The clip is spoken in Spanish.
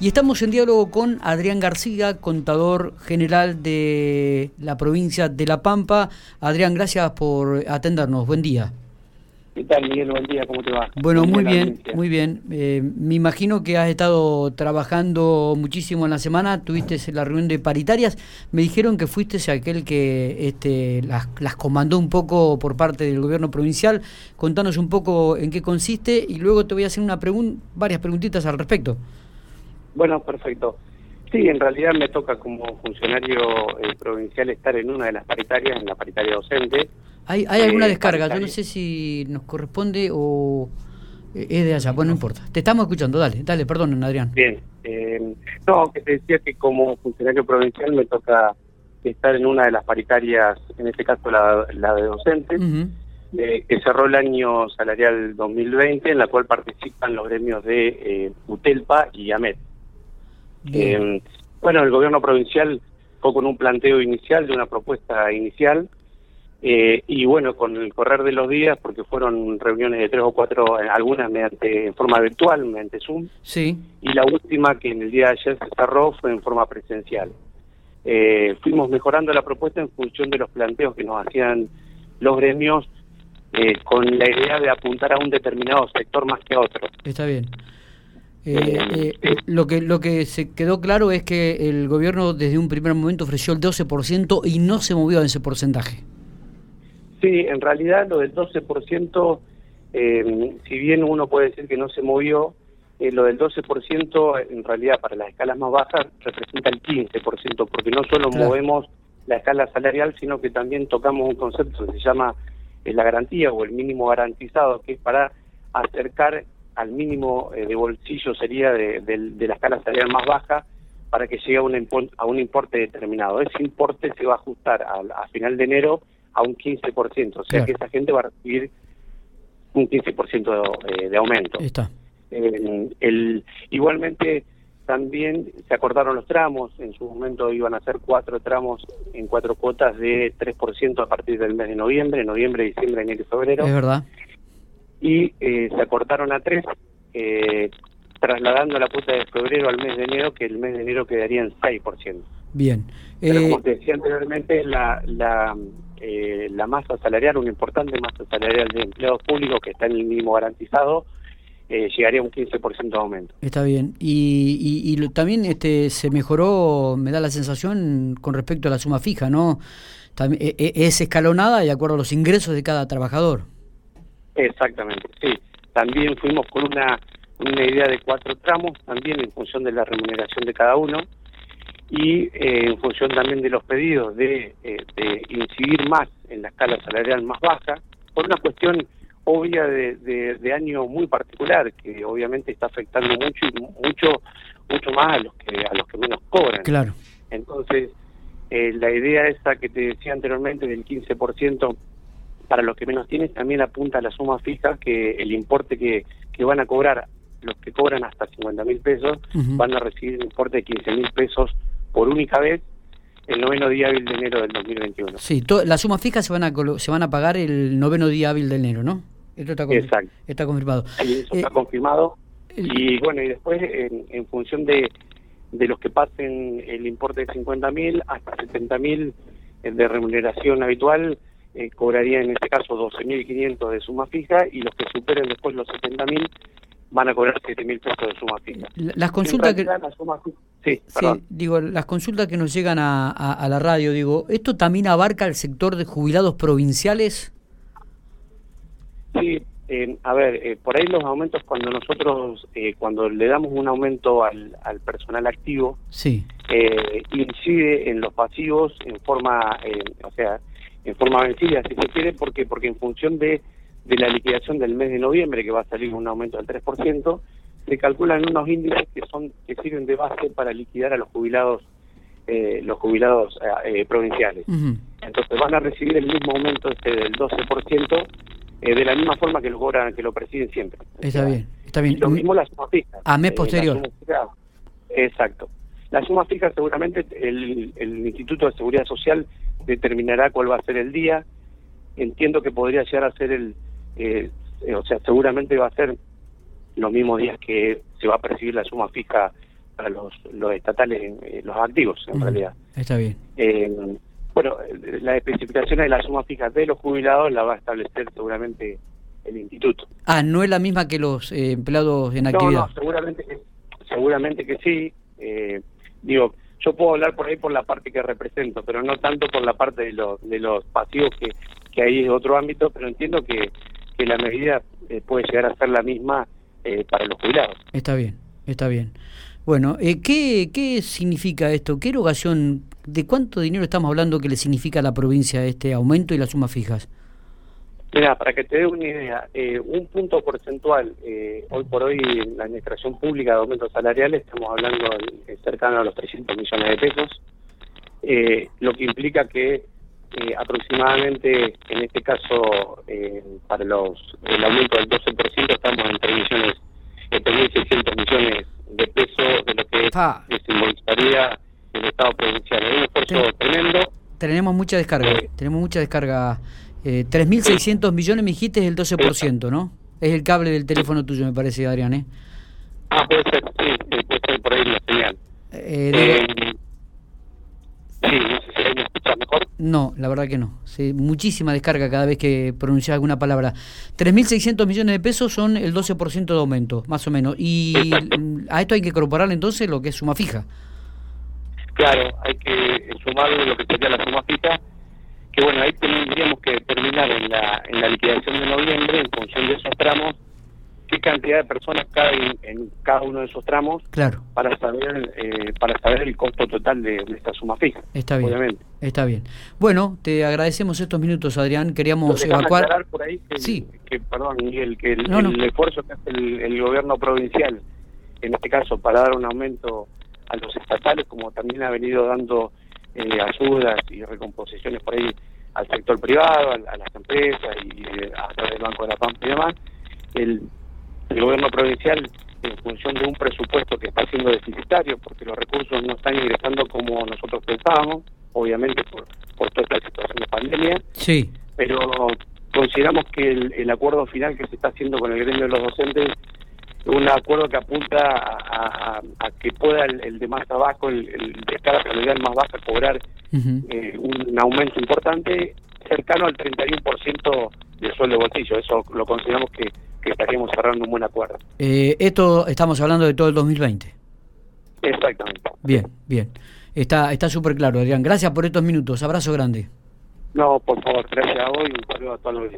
Y estamos en diálogo con Adrián García, contador general de la provincia de La Pampa. Adrián, gracias por atendernos. Buen día. ¿Qué tal, Miguel? Buen día, ¿cómo te va? Bueno, muy bien, muy bien. Eh, me imagino que has estado trabajando muchísimo en la semana, tuviste la reunión de paritarias. Me dijeron que fuiste aquel que este, las, las comandó un poco por parte del gobierno provincial. Contanos un poco en qué consiste y luego te voy a hacer una pregunta, varias preguntitas al respecto. Bueno, perfecto. Sí, en realidad me toca como funcionario eh, provincial estar en una de las paritarias, en la paritaria docente. ¿Hay, hay alguna eh, descarga? Yo no sé si nos corresponde o es de allá. Bueno, no importa. Te estamos escuchando. Dale, dale, perdón, Adrián. Bien. Eh, no, que te decía que como funcionario provincial me toca estar en una de las paritarias, en este caso la, de docentes, que cerró el año salarial 2020, en la cual participan los gremios de UTELPA y AMET. Eh, bueno, el gobierno provincial fue con un planteo inicial, de una propuesta inicial, eh, y bueno, con el correr de los días, porque fueron reuniones de tres o cuatro, algunas mediante en forma virtual, mediante Zoom, sí. y la última que en el día de ayer se cerró fue en forma presencial. Eh, fuimos mejorando la propuesta en función de los planteos que nos hacían los gremios, eh, con la idea de apuntar a un determinado sector más que a otro. Está bien. Eh, eh, lo que lo que se quedó claro es que el gobierno desde un primer momento ofreció el 12% y no se movió en ese porcentaje. Sí, en realidad lo del 12%, eh, si bien uno puede decir que no se movió, eh, lo del 12% en realidad para las escalas más bajas representa el 15%, porque no solo movemos la escala salarial, sino que también tocamos un concepto que se llama la garantía o el mínimo garantizado, que es para acercar al mínimo eh, de bolsillo sería de, la escala salarial más baja para que llegue a un, a un importe determinado. Ese importe se va a ajustar a, final de enero a un 15%, o sea que esa gente va a recibir un 15% de, de aumento. Está. Eh, el, igualmente también se acordaron los tramos, en su momento iban a ser cuatro tramos en cuatro cuotas de 3% a partir del mes de noviembre, noviembre, diciembre, enero y febrero. Es verdad y eh, se acortaron a tres, eh, trasladando la cuota de febrero al mes de enero, que el mes de enero quedaría en 6%. Bien. Pero como eh, te decía anteriormente, la, la, la masa salarial, una importante masa salarial de empleados públicos que está en el mínimo garantizado, llegaría a un 15% de aumento. Está bien. Y, y, también este se mejoró, me da la sensación, con respecto a la suma fija, ¿no? También, e, e, es escalonada de acuerdo a los ingresos de cada trabajador. Exactamente, sí. También fuimos con una, una idea de cuatro tramos, también en función de la remuneración de cada uno y eh, en función también de los pedidos de, eh, de, incidir más en la escala salarial más baja, por una cuestión obvia de, de, año muy particular, que obviamente está afectando mucho y mucho mucho más a los que a los que menos cobran. Claro. Entonces, eh, la idea esa que te decía anteriormente del 15% para los que menos tienen también apunta a la suma fija que el importe que, que van a cobrar los que cobran hasta 50 mil pesos van a recibir un importe de 15 mil pesos por única vez el noveno día hábil de enero del 2021. Sí, la suma fija se van a se van a pagar el noveno día hábil de enero, ¿no? Esto está, Exacto. está confirmado. eso está eh, confirmado. Y bueno, y después en, en función de, de los que pasen el importe de 50 mil hasta 70 mil de remuneración habitual, eh, cobraría en este caso 12.500 de suma fija y los que superen después los 70.000 van a cobrar 7.000 pesos de suma fija. Las consultas que... sí, digo, las consultas que nos llegan a, a, la radio, digo, ¿esto también abarca el sector de jubilados provinciales? Sí, eh, a ver, eh, por ahí los aumentos cuando nosotros, eh, cuando le damos un aumento al, al personal activo, sí. incide en los pasivos en forma, o sea, en forma vencida, si se quiere, porque porque en función de, de la liquidación del mes de noviembre, que va a salir un aumento del 3%, se calculan unos índices que son que sirven de base para liquidar a los jubilados eh, los jubilados eh, provinciales. Entonces van a recibir el mismo aumento este del 12% eh, de la misma forma que lo cobran, que lo presiden siempre. Está bien, está bien. lo mismo la suma fija. A mes posterior. exacto. La suma fija seguramente el, el Instituto de Seguridad Social determinará cuál va a ser el día. Entiendo que podría llegar a ser el, eh, o sea, seguramente va a ser los mismos días que se va a percibir la suma fija para los, los estatales, eh, los activos en realidad. Está bien. Eh, bueno, la especificación de la suma fija de los jubilados la va a establecer seguramente el instituto. Ah, no es la misma que los eh, empleados en actividad. No, seguramente que, seguramente que sí. Eh, digo, yo puedo hablar por ahí por la parte que represento, pero no tanto por la parte de los, de los pasivos que, que hay en otro ámbito, pero entiendo que, que la medida eh, puede llegar a ser la misma para los jubilados. Está bien, está bien. Bueno, ¿qué, ¿qué significa esto? ¿Qué erogación, de cuánto dinero estamos hablando que le significa a la provincia este aumento y las sumas fijas? Mira, para que te dé una idea, eh, un punto porcentual, eh, hoy por hoy en la administración pública de aumentos salariales, estamos hablando de, cercano a los 300 millones de pesos, eh, lo que implica que aproximadamente, en este caso, para los el aumento del 12%, estamos en 3 millones, 3.600 millones de pesos de lo que ah. simbolizaría el Estado provincial. Es un esfuerzo tremendo. Tenemos mucha descarga, tenemos mucha descarga eh, 3.600 millones, me dijiste, es el 12%, ¿no? Es el cable del teléfono tuyo, me parece, Adrián, ¿eh? Ah, puede ser, sí, puede ser por ahí la señal. Eh, eh sí, no sé si me escuchas mejor. No, la verdad que no. Sí, muchísima descarga cada vez que pronuncias alguna palabra. 3.600 millones de pesos son el 12% de aumento, más o menos. Y a esto hay que incorporar entonces lo que es suma fija. Claro, hay que sumar lo que sería la suma fija que bueno, ahí tendríamos que determinar en la, en la liquidación de noviembre, en función de esos tramos, qué cantidad de personas caen en cada uno de esos tramos claro. para saber eh, para saber el costo total de, esta suma fija. Está bien. Obviamente. Está bien. Bueno, te agradecemos estos minutos, Adrián. Queríamos evacuar. por ahí que, sí. que perdón, Miguel, que el, esfuerzo que hace el, gobierno provincial, en este caso, para dar un aumento a los estatales, como también ha venido dando eh, ayudas y recomposiciones por ahí al sector privado, a, las empresas y eh, a través del Banco de la Pampa y demás, el, gobierno provincial, en función de un presupuesto que está siendo deficitario, porque los recursos no están ingresando como nosotros pensábamos, obviamente por, por toda esta situación de pandemia, sí. pero consideramos que el, acuerdo final que se está haciendo con el gremio de los docentes un acuerdo que apunta a, que pueda el, de más abajo, el, de escala salarial más baja, cobrar eh, un aumento importante cercano al 31% del sueldo de bolsillo. Eso lo consideramos que, estaríamos cerrando un buen acuerdo. Eh, esto estamos hablando de todo el 2020. Exactamente. Bien, bien. Está está súper claro, Adrián. Gracias por estos minutos. Abrazo grande. No, por favor, gracias a vos y un saludo a todos los